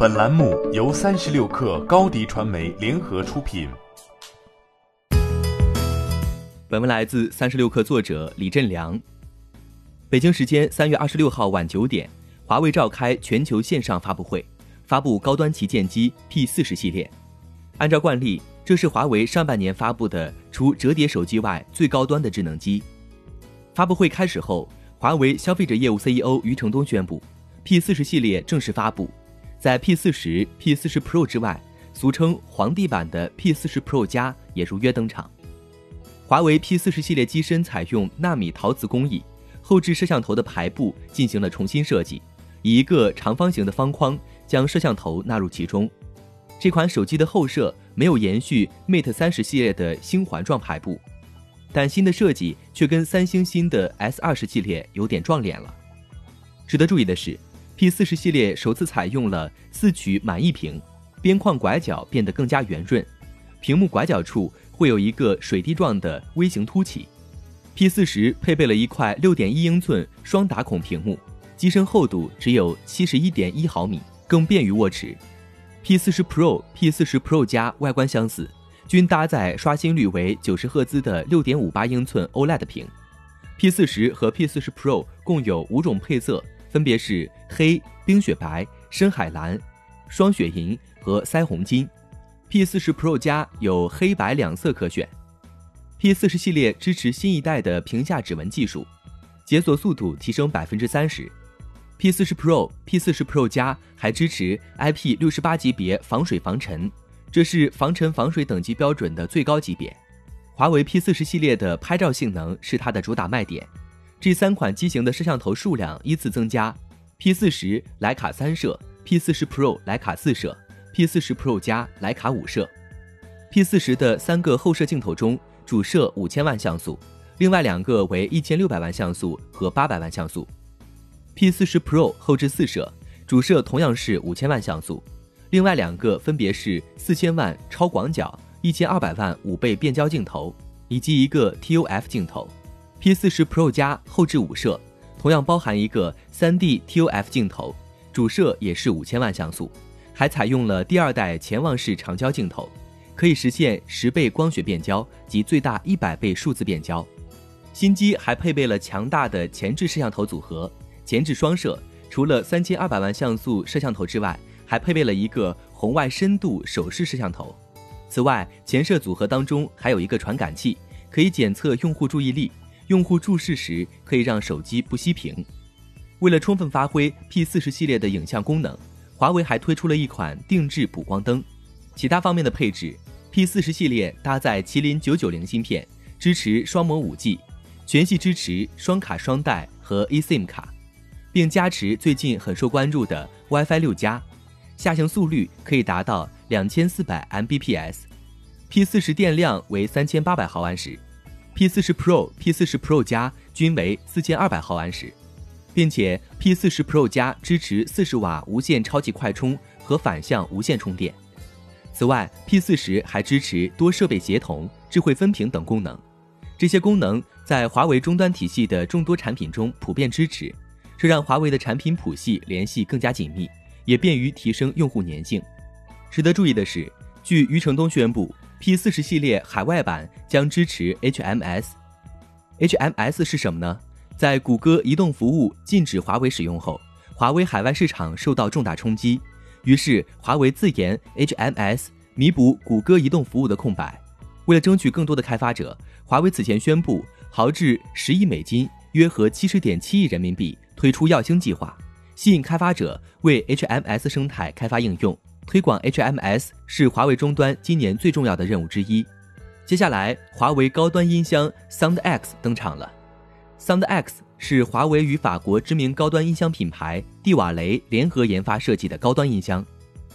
本栏目由三十六氪高低传媒联合出品。本文来自三十六氪作者李振良。北京时间三月二十六号晚九点，华为召开全球线上发布会，发布高端旗舰机 P 四十系列。按照惯例，这是华为上半年发布的除折叠手机外最高端的智能机。发布会开始后，华为消费者业务 CEO 余承东宣布，P 四十系列正式发布。在 P 四十、P 四十 Pro 之外，俗称皇帝版的 P 四十 Pro 加也如约登场。华为 P 四十系列机身采用纳米陶瓷工艺，后置摄像头的排布进行了重新设计，以一个长方形的方框将摄像头纳入其中。这款手机的后摄没有延续 Mate 三十系列的星环状排布。但新的设计却跟三星新的 S 二十系列有点撞脸了。值得注意的是，P 四十系列首次采用了四曲满溢屏，边框拐角变得更加圆润，屏幕拐角处会有一个水滴状的微型凸起。P 四十配备了一块六点一英寸双打孔屏幕，机身厚度只有七十一点一毫米，更便于握持。P 四十 Pro、P 四十 Pro 加外观相似。均搭载刷新率为九十赫兹的六点五八英寸 OLED 屏，P 四十和 P 四十 Pro 共有五种配色，分别是黑、冰雪白、深海蓝、双雪银和腮红金。P 四十 Pro 加有黑白两色可选。P 四十系列支持新一代的屏下指纹技术，解锁速度提升百分之三十。P 四十 Pro、P 四十 Pro 加还支持 IP 六十八级别防水防尘。这是防尘防水等级标准的最高级别。华为 P 四十系列的拍照性能是它的主打卖点。这三款机型的摄像头数量依次增加：P 四十徕卡三摄，P 四十 Pro 徕卡四摄，P 四十 Pro 加徕卡五摄。P 四十的三个后摄镜头中，主摄五千万像素，另外两个为一千六百万像素和八百万像素。P 四十 Pro 后置四摄，主摄同样是五千万像素。另外两个分别是四千万超广角、一千二百万五倍变焦镜头，以及一个 TOF 镜头。P 四十 Pro 加后置五摄，同样包含一个三 D TOF 镜头，主摄也是五千万像素，还采用了第二代潜望式长焦镜头，可以实现十倍光学变焦及最大一百倍数字变焦。新机还配备了强大的前置摄像头组合，前置双摄，除了三千二百万像素摄像头之外。还配备了一个红外深度手势摄像头，此外，前摄组合当中还有一个传感器，可以检测用户注意力，用户注视时可以让手机不熄屏。为了充分发挥 P 四十系列的影像功能，华为还推出了一款定制补光灯。其他方面的配置，P 四十系列搭载麒麟九九零芯片，支持双模五 G，全系支持双卡双待和 eSIM 卡，并加持最近很受关注的 WiFi 六加。下行速率可以达到两千四百 Mbps，P 四十电量为三千八百毫安时，P 四十 Pro、P 四十 Pro 加均为四千二百毫安时，并且 P 四十 Pro 加支持四十瓦无线超级快充和反向无线充电。此外，P 四十还支持多设备协同、智慧分屏等功能，这些功能在华为终端体系的众多产品中普遍支持，这让华为的产品谱系联系更加紧密。也便于提升用户粘性。值得注意的是，据余承东宣布，P 四十系列海外版将支持 HMS。HMS 是什么呢？在谷歌移动服务禁止华为使用后，华为海外市场受到重大冲击，于是华为自研 HMS，弥补谷歌移动服务的空白。为了争取更多的开发者，华为此前宣布豪掷十亿美金，约合七十点七亿人民币，推出耀星计划。吸引开发者为 HMS 生态开发应用，推广 HMS 是华为终端今年最重要的任务之一。接下来，华为高端音箱 Sound X 登场了。Sound X 是华为与法国知名高端音箱品牌蒂瓦雷联合研发设计的高端音箱，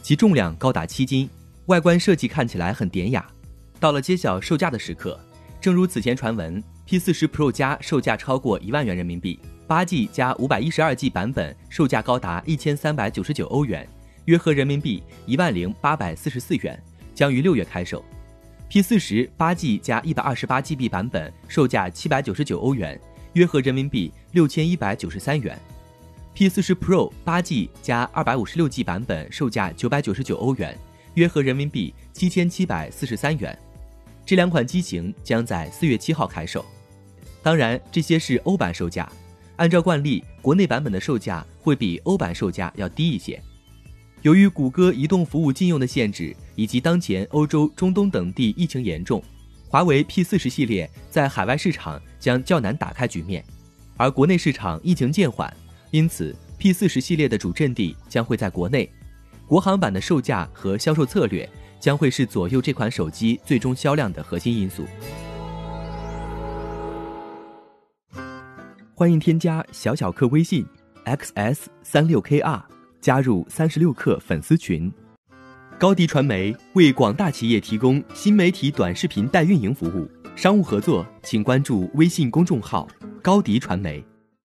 其重量高达七斤，外观设计看起来很典雅。到了揭晓售价的时刻，正如此前传闻，P40 Pro 加售价超过一万元人民币。八 G 加五百一十二 G 版本售价高达一千三百九十九欧元，约合人民币一万零八百四十四元，将于六月开售。P 四十八 G 加一百二十八 GB 版本售价七百九十九欧元，约合人民币六千一百九十三元。P 四十 Pro 八 G 加二百五十六 G 版本售价九百九十九欧元，约合人民币七千七百四十三元。这两款机型将在四月七号开售。当然，这些是欧版售价，按照惯例，国内版本的售价会比欧版售价要低一些。由于谷歌移动服务禁用的限制，以及当前欧洲、中东等地疫情严重，华为 P 四十系列在海外市场将较难打开局面，而国内市场疫情渐缓，因此 P 四十系列的主阵地将会在国内。国行版的售价和销售策略将会是左右这款手机最终销量的核心因素。欢迎添加小小客微信 xs 三六 kr。加入三十六氪粉丝群，高迪传媒为广大企业提供新媒体短视频代运营服务，商务合作请关注微信公众号高迪传媒。